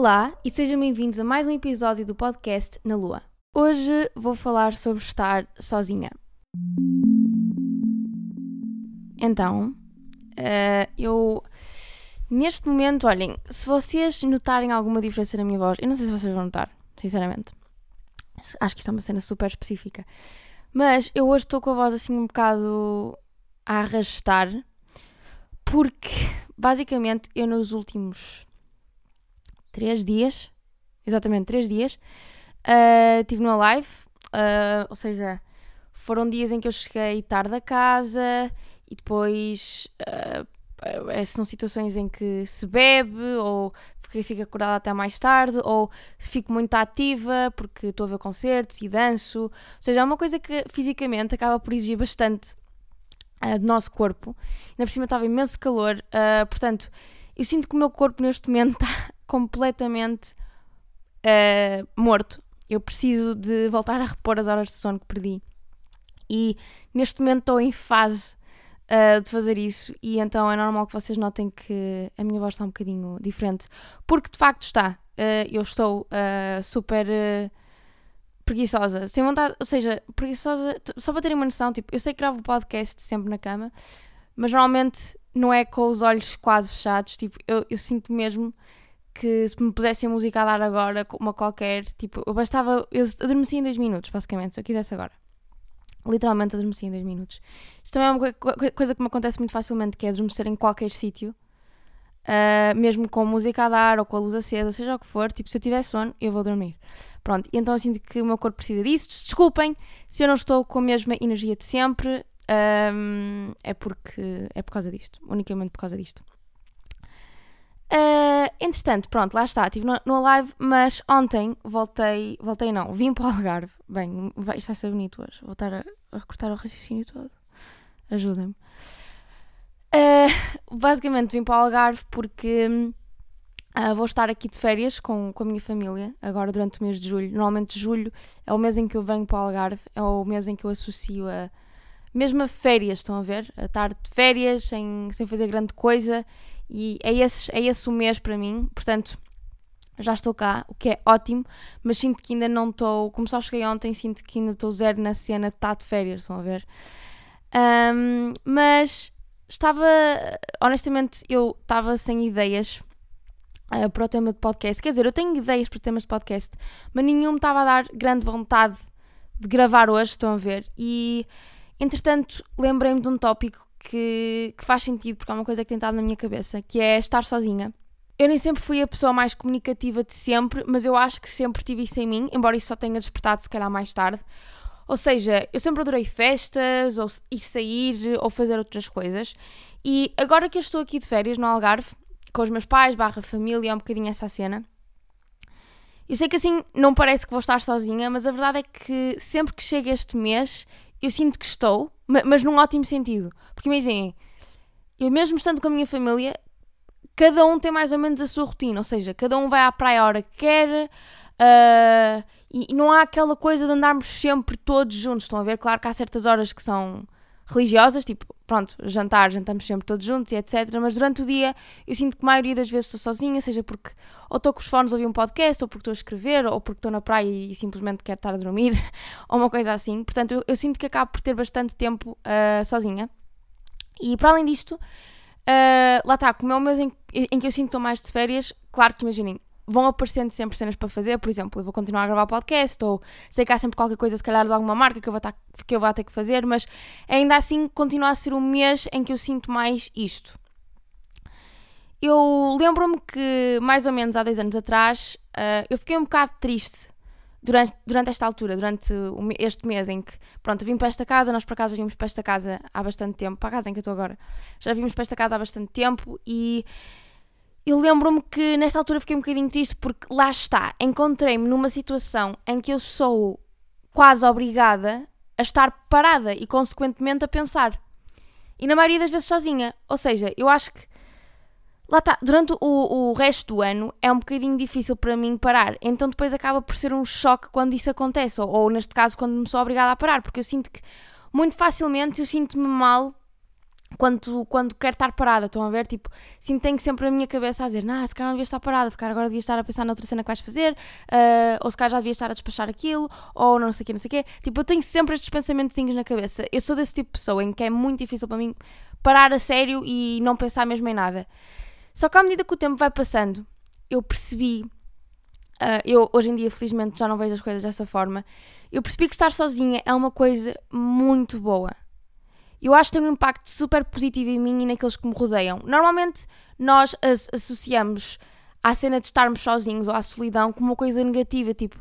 Olá e sejam bem-vindos a mais um episódio do podcast Na Lua. Hoje vou falar sobre estar sozinha. Então, uh, eu neste momento, olhem, se vocês notarem alguma diferença na minha voz, eu não sei se vocês vão notar, sinceramente. Acho que isto é uma cena super específica. Mas eu hoje estou com a voz assim um bocado a arrastar, porque basicamente eu nos últimos três dias, exatamente três dias, uh, estive numa live, uh, ou seja, foram dias em que eu cheguei tarde a casa e depois uh, são situações em que se bebe ou fica acordada até mais tarde ou fico muito ativa porque estou a ver concertos e danço. Ou seja, é uma coisa que fisicamente acaba por exigir bastante uh, do nosso corpo. Ainda por cima estava imenso calor, uh, portanto, eu sinto que o meu corpo neste momento está completamente uh, morto. Eu preciso de voltar a repor as horas de sono que perdi. E neste momento estou em fase uh, de fazer isso, e então é normal que vocês notem que a minha voz está um bocadinho diferente, porque de facto está. Uh, eu estou super preguiçosa, sem vontade, ou seja, preguiçosa, só para terem uma noção, tipo, eu sei que gravo podcast sempre na cama, mas normalmente não é com os olhos quase fechados, tipo, eu, eu sinto mesmo que se me pusessem música a dar agora, uma qualquer, tipo, eu bastava, eu adormecia em dois minutos, basicamente, se eu quisesse agora. Literalmente adormeci em dois minutos. Isto também é uma coisa que me acontece muito facilmente, que é adormecer em qualquer sítio, uh, mesmo com música a dar ou com a luz acesa, seja o que for, tipo, se eu tiver sono, eu vou dormir. Pronto, então eu sinto que o meu corpo precisa disso. Desculpem se eu não estou com a mesma energia de sempre, um, é porque é por causa disto, unicamente por causa disto. Uh, entretanto, pronto, lá está, estive no, no live, mas ontem voltei, voltei não, vim para o Algarve. Bem, vai, isto vai ser bonito hoje, vou estar a, a recortar o raciocínio todo. Ajudem-me. Uh, basicamente vim para o Algarve porque uh, vou estar aqui de férias com, com a minha família, agora durante o mês de julho. Normalmente julho é o mês em que eu venho para o Algarve, é o mês em que eu associo a mesmo a férias, estão a ver? A estar de férias sem, sem fazer grande coisa e é esse, é esse o mês para mim, portanto já estou cá, o que é ótimo, mas sinto que ainda não estou, como só cheguei ontem, sinto que ainda estou zero na cena de de férias, estão a ver? Um, mas estava, honestamente, eu estava sem ideias uh, para o tema de podcast. Quer dizer, eu tenho ideias para temas de podcast, mas nenhum me estava a dar grande vontade de gravar hoje, estão a ver? E entretanto, lembrei-me de um tópico que, que faz sentido, porque é uma coisa que tem estado na minha cabeça, que é estar sozinha. Eu nem sempre fui a pessoa mais comunicativa de sempre, mas eu acho que sempre tive isso em mim, embora isso só tenha despertado se calhar mais tarde. Ou seja, eu sempre adorei festas, ou ir sair, ou fazer outras coisas. E agora que eu estou aqui de férias no Algarve, com os meus pais, barra família, é um bocadinho essa cena. Eu sei que assim não parece que vou estar sozinha, mas a verdade é que sempre que chega este mês eu sinto que estou, mas num ótimo sentido. Porque imaginem, eu mesmo estando com a minha família, cada um tem mais ou menos a sua rotina, ou seja, cada um vai à praia a hora que quer uh, e, não há aquela coisa de andarmos sempre todos juntos. Estão a ver? Claro que há certas horas que são religiosas, tipo, pronto, jantar, jantamos sempre todos juntos e etc. Mas durante o dia eu sinto que a maioria das vezes estou sozinha, seja porque ou estou com os fones a ouvir um podcast, ou porque estou a escrever, ou porque estou na praia e simplesmente quero estar a dormir, ou uma coisa assim. Portanto, eu, eu, sinto que acabo por ter bastante tempo uh, sozinha. E para além disto, uh, lá está, como é o mês em, em que eu sinto que estou mais de férias, claro que imaginem, vão aparecendo sempre cenas para fazer, por exemplo, eu vou continuar a gravar podcast, ou sei que há sempre qualquer coisa, se calhar, de alguma marca que eu vou, tar, que eu vou ter que fazer, mas ainda assim continua a ser um mês em que eu sinto mais isto. Eu lembro-me que, mais ou menos há dois anos atrás, uh, eu fiquei um bocado triste durante, durante esta altura, durante este mês em que, pronto, vim para esta casa, nós para casa vimos para esta casa há bastante tempo, para a casa em que eu estou agora, já vimos para esta casa há bastante tempo e eu lembro-me que nessa altura fiquei um bocadinho triste porque lá está, encontrei-me numa situação em que eu sou quase obrigada a estar parada e consequentemente a pensar. E na maioria das vezes sozinha. Ou seja, eu acho que lá está, durante o, o resto do ano é um bocadinho difícil para mim parar. Então depois acaba por ser um choque quando isso acontece, ou, ou neste caso quando me sou obrigada a parar, porque eu sinto que muito facilmente eu sinto-me mal quando, quando quero estar parada, estão a ver? Tipo, sinto tenho sempre a minha cabeça a dizer, nah, se calhar não devia estar parada, se calhar agora devia estar a pensar na outra cena que vais fazer, uh, ou se calhar já devia estar a despachar aquilo, ou não sei o quê, não sei o quê. Tipo, eu tenho sempre estes pensamentos na cabeça. Eu sou desse tipo de pessoa em que é muito difícil para mim parar a sério e não pensar mesmo em nada. Só que à medida que o tempo vai passando, eu percebi, uh, eu hoje em dia felizmente já não vejo as coisas dessa forma, eu percebi que estar sozinha é uma coisa muito boa eu acho que tem um impacto super positivo em mim e naqueles que me rodeiam. Normalmente nós as associamos à cena de estarmos sozinhos ou à solidão como uma coisa negativa, tipo,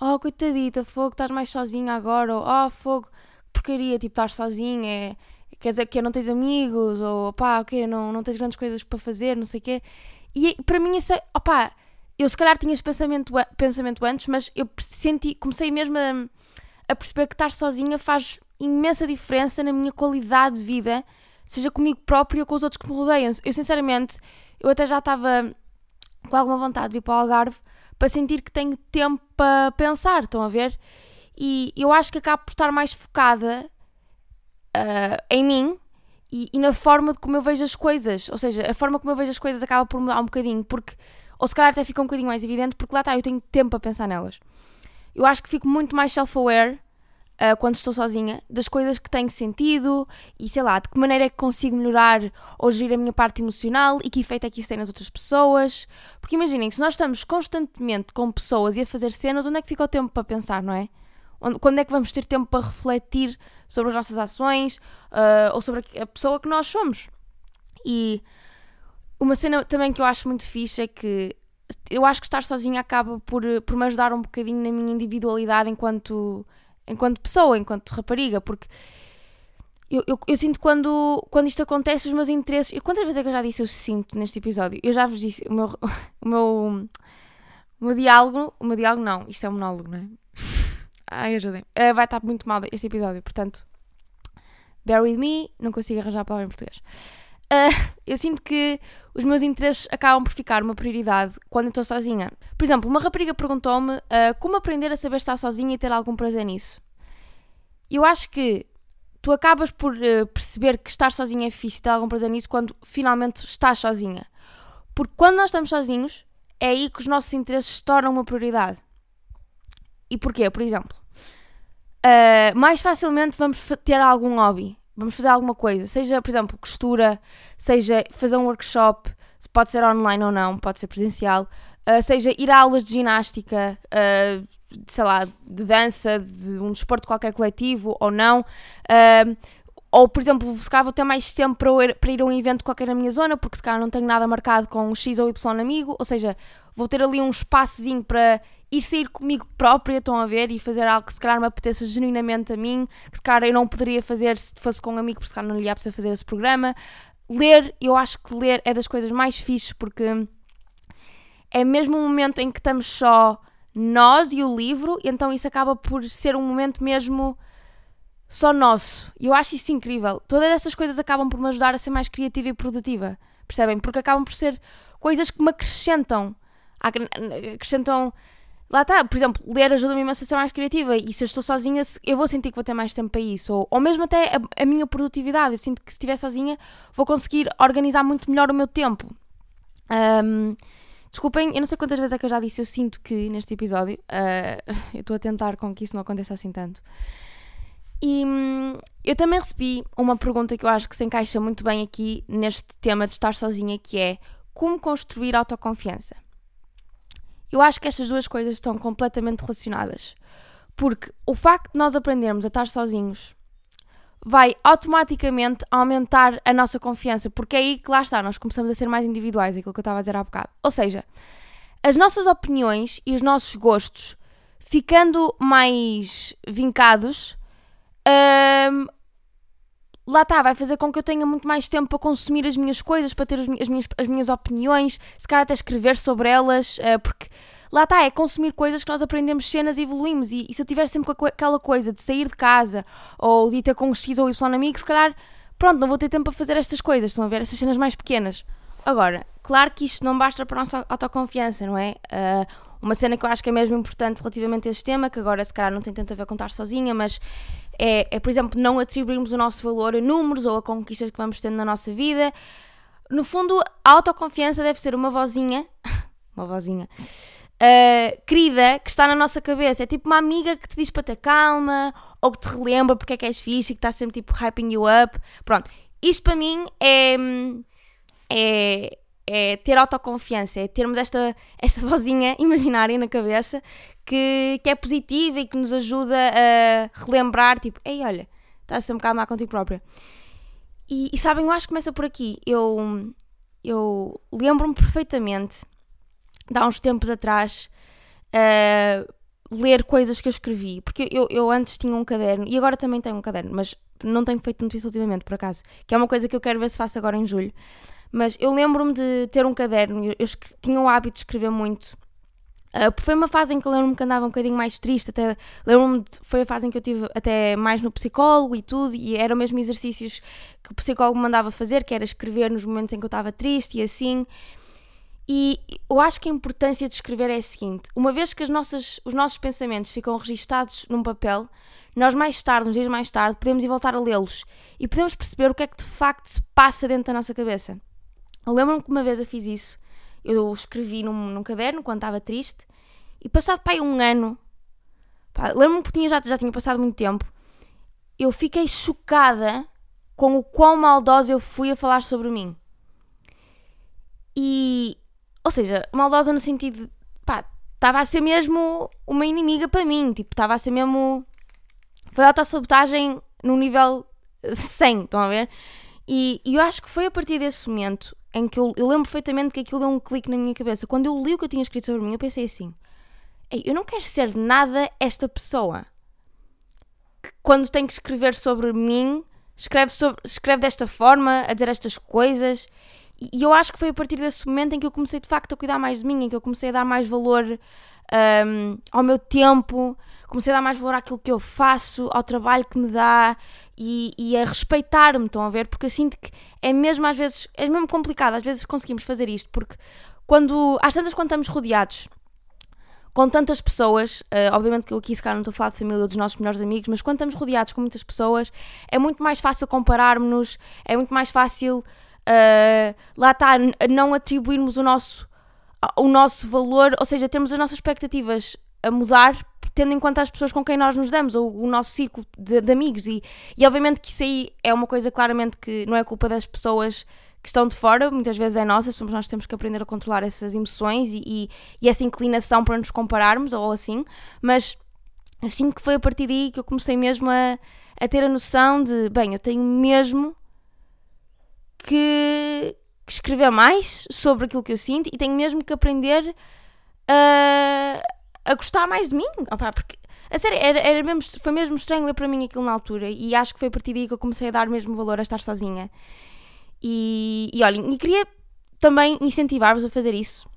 oh coitadita, fogo, estás mais sozinha agora, ou oh fogo, porcaria, tipo, estás sozinha, é, quer dizer que não tens amigos, ou pá, ok, não, não tens grandes coisas para fazer, não sei o quê. E para mim isso é, opá, eu se calhar tinha esse pensamento, pensamento antes, mas eu senti, comecei mesmo a, a perceber que estar sozinha faz imensa diferença na minha qualidade de vida, seja comigo própria ou com os outros que me rodeiam. Eu, sinceramente, eu até já estava com alguma vontade de ir para o Algarve para sentir que tenho tempo para pensar, estão a ver? E eu acho que acabo por estar mais focada uh, em mim e, e, na forma de como eu vejo as coisas. Ou seja, a forma como eu vejo as coisas acaba por mudar um bocadinho, porque, ou se calhar até fica um bocadinho mais evidente, porque lá está, eu tenho tempo para pensar nelas. Eu acho que fico muito mais self-aware uh, quando estou sozinha, das coisas que têm sentido e sei lá, de que maneira é que consigo melhorar ou gerir a minha parte emocional e que efeito é que isso tem nas outras pessoas. Porque imaginem, se nós estamos constantemente com pessoas e a fazer cenas, onde é que fica o tempo para pensar, não é? Quando é que vamos ter tempo para refletir sobre as nossas ações uh, ou sobre a pessoa que nós somos? E uma cena também que eu acho muito fixe é que eu acho que estar sozinha acaba por, por me ajudar um bocadinho na minha individualidade enquanto, enquanto pessoa, enquanto rapariga, porque eu, eu, eu, sinto quando, quando isto acontece, os meus interesses. E quantas vezes é que eu já disse eu sinto neste episódio? Eu já vos disse, o meu, o meu, o meu diálogo. O meu diálogo não, isto é um monólogo, não é? Ai, ajudem. Uh, vai estar muito mal este episódio, portanto, bear with me, não consigo arranjar a palavra em português. Uh, eu sinto que os meus interesses acabam por ficar uma prioridade quando estou sozinha. Por exemplo, uma rapariga perguntou-me uh, como aprender a saber estar sozinha e ter algum prazer nisso. Eu acho que tu acabas por uh, perceber que estar sozinha é fixe e ter algum prazer nisso quando finalmente estás sozinha. Porque quando nós estamos sozinhos, é aí que os nossos interesses se tornam uma prioridade. E porquê? Por exemplo, mais facilmente vamos ter algum hobby vamos fazer alguma coisa, seja, por exemplo, costura, seja fazer um workshop, pode ser online ou não, pode ser presencial, uh, seja ir a aulas de ginástica, uh, sei lá, de dança, de um desporto qualquer coletivo ou não. Uh, ou, por exemplo, se calhar vou ter mais tempo para ir, para ir a um evento qualquer na minha zona, porque se calhar não tenho nada marcado com X ou Y amigo, ou seja, vou ter ali um espaçozinho para ir sair comigo própria, estão a ver, e fazer algo que se calhar me apeteça genuinamente a mim, que se calhar eu não poderia fazer se fosse com um amigo, porque se calhar não lhe ia precisar fazer esse programa. Ler, eu acho que ler é das coisas mais fixes, porque é mesmo um momento em que estamos só nós e o livro, e então isso acaba por ser um momento mesmo só nosso. E eu acho isso incrível. Todas essas coisas acabam por me ajudar a ser mais criativa e produtiva, percebem? Porque acabam por ser coisas que me acrescentam. Acrescentam Lá está, por exemplo, ler ajuda-me a ser mais criativa e se eu estou sozinha, eu vou sentir que vou ter mais tempo para isso. Ou, ou mesmo até a, a minha produtividade. Eu sinto que se estiver sozinha vou conseguir organizar muito melhor o meu tempo. Um, desculpem, eu não sei quantas vezes é que eu já disse, eu sinto que neste episódio uh, eu estou a tentar com que isso não aconteça assim tanto. E hum, eu também recebi uma pergunta que eu acho que se encaixa muito bem aqui neste tema de estar sozinha, que é como construir autoconfiança. Eu acho que estas duas coisas estão completamente relacionadas. Porque o facto de nós aprendermos a estar sozinhos vai automaticamente aumentar a nossa confiança, porque é aí que lá está, nós começamos a ser mais individuais, aquilo que eu estava a dizer há bocado. Ou seja, as nossas opiniões e os nossos gostos ficando mais vincados, hum, lá está, vai fazer com que eu tenha muito mais tempo para consumir as minhas coisas, para ter as minhas, as minhas opiniões, se calhar até escrever sobre elas, uh, porque lá está, é consumir coisas que nós aprendemos cenas e evoluímos. E, e, se eu tiver sempre aquela coisa de sair de casa ou de ir ter com um X ou Y amigo, se calhar, pronto, não vou ter tempo para fazer estas coisas, estão a ver? Essas cenas mais pequenas. Agora, claro que isto não basta para a nossa autoconfiança, não é? Uh, uma cena que eu acho que é mesmo importante relativamente a este tema, que agora se calhar não tem tanto a ver com estar sozinha, mas é, é, por exemplo, não atribuirmos o nosso valor a números ou a conquistas que vamos tendo na nossa vida. No fundo, a autoconfiança deve ser uma vozinha, uma vozinha, uh, querida, que está na nossa cabeça. É tipo uma amiga que te diz para ter calma, ou que te relembra porque é que és fixe e que está sempre tipo hyping you up. Pronto, isto para mim é, é, é ter autoconfiança, é termos esta, esta vozinha imaginária na cabeça que, que é positiva e que nos ajuda a relembrar, tipo, ei, olha, estás a ser um bocado má contigo própria. E, e, sabem, eu acho que começa por aqui. Eu, eu lembro-me perfeitamente, de há uns tempos atrás, uh, ler coisas que eu escrevi. Porque eu, eu antes tinha um caderno, e agora também tenho um caderno, mas não tenho feito muito isso ultimamente, por acaso. Que é uma coisa que eu quero ver se faço agora em julho. Mas eu lembro-me de ter um caderno, eu, tinha o hábito de escrever muito. Uh, foi uma fase em que eu lembro-me que andava um bocadinho mais triste, até lembro-me foi a fase em que eu tive até mais no psicólogo e tudo, e eram mesmo exercícios que o psicólogo mandava fazer, que era escrever nos momentos em que eu estava triste e assim. E eu acho que a importância de escrever é a seguinte: uma vez que as nossas, os nossos pensamentos ficam registados num papel, nós mais tarde, uns dias mais tarde, podemos ir voltar a lê-los e podemos perceber o que é que de facto se passa dentro da nossa cabeça. Lembro-me que uma vez eu fiz isso, eu escrevi num, num caderno quando estava triste e passado pai um ano, lembro-me que tinha, já, já tinha passado muito tempo, eu fiquei chocada com o quão maldosa eu fui a falar sobre mim. E ou seja, maldosa no sentido de, pá, estava a ser mesmo uma inimiga para mim, tipo, estava a ser mesmo. Foi autossabotagem no nível 100, estão a ver? E, e, eu acho que foi a partir desse momento em que eu, eu lembro perfeitamente que aquilo deu um clique na minha cabeça. Quando eu li o que eu tinha escrito sobre mim, eu pensei assim: Ei, eu não quero ser nada esta pessoa. Que quando tem que escrever sobre mim, escreve, sobre, escreve desta forma, a dizer estas coisas. E eu acho que foi a partir desse momento em que eu comecei de facto a cuidar mais de mim, em que eu comecei a dar mais valor um, ao meu tempo, comecei a dar mais valor àquilo que eu faço, ao trabalho que me dá e, e a respeitar-me, estão a ver? Porque eu sinto que é mesmo às vezes, é mesmo complicado, às vezes conseguimos fazer isto, porque quando, às tantas quando estamos rodeados com tantas pessoas, uh, obviamente que eu aqui se calhar não estou a falar de família ou dos nossos melhores amigos, mas quando estamos rodeados com muitas pessoas, é muito mais fácil compararmos-nos, é muito mais fácil uh, lá está, não atribuirmos o nosso, o nosso valor, ou seja, termos as nossas expectativas a mudar tendo em conta as pessoas com quem nós nos damos, ou o nosso ciclo de, de, amigos. E, e obviamente que isso aí é uma coisa claramente que não é culpa das pessoas que estão de fora, muitas vezes é nossa, somos nós que temos que aprender a controlar essas emoções e, e, e essa inclinação para nos compararmos, ou assim, mas sinto que foi a partir daí que eu comecei mesmo a, a ter a noção de, bem, eu tenho mesmo que, que escrever mais sobre aquilo que eu sinto e tenho mesmo que aprender a, a gostar mais de mim. Opa, porque, a sério, era, era mesmo, foi mesmo estranho para mim aquilo na altura e acho que foi a partir daí que eu comecei a dar mesmo valor a estar sozinha. E, e olhem, e queria também incentivar-vos a fazer isso,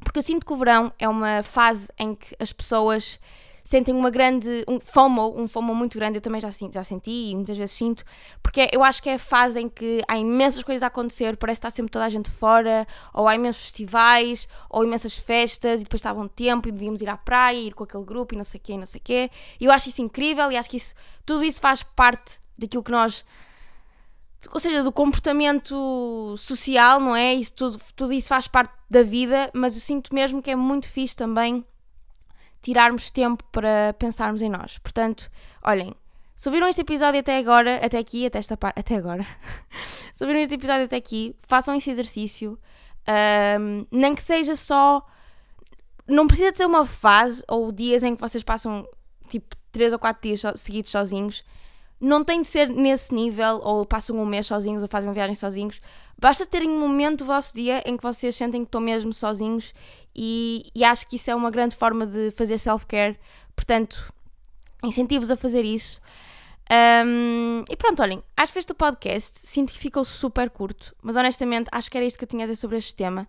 porque eu sinto que o verão é uma fase em que as pessoas sentem uma grande, um FOMO, um FOMO muito grande, eu também já, já senti e muitas vezes sinto, porque eu acho que é a fase em que há imensas coisas a acontecer, parece que está sempre toda a gente fora, ou há imensos festivais, ou imensas festas, e depois está bom tempo e devíamos ir à praia, ir com aquele grupo e não sei o quê, e não sei o quê. E eu acho isso incrível e acho que isso, tudo isso faz parte daquilo que nós ou seja, do comportamento social, não é? Isso tudo, tudo isso faz parte da vida, mas eu sinto mesmo que é muito fixe também tirarmos tempo para pensarmos em nós. Portanto, olhem, se ouviram este episódio até agora, até aqui, até esta parte, até agora, se ouviram este episódio até aqui, façam esse exercício, um, nem que seja só. Não precisa de ser uma fase ou dias em que vocês passam tipo 3 ou 4 dias seguidos sozinhos. Não tem de ser nesse nível, ou passam um mês sozinhos, ou fazem uma viagem sozinhos. Basta terem um momento do vosso dia em que vocês sentem que estão mesmo sozinhos e, e acho que isso é uma grande forma de fazer self-care. Portanto, incentivo-vos a fazer isso. Um, e pronto, olhem, acho que este podcast sinto que ficou super curto, mas honestamente acho que era isto que eu tinha a dizer sobre este tema.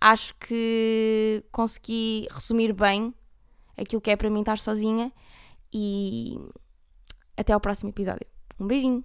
Acho que consegui resumir bem aquilo que é para mim estar sozinha e até ao próximo episódio. Um beijinho!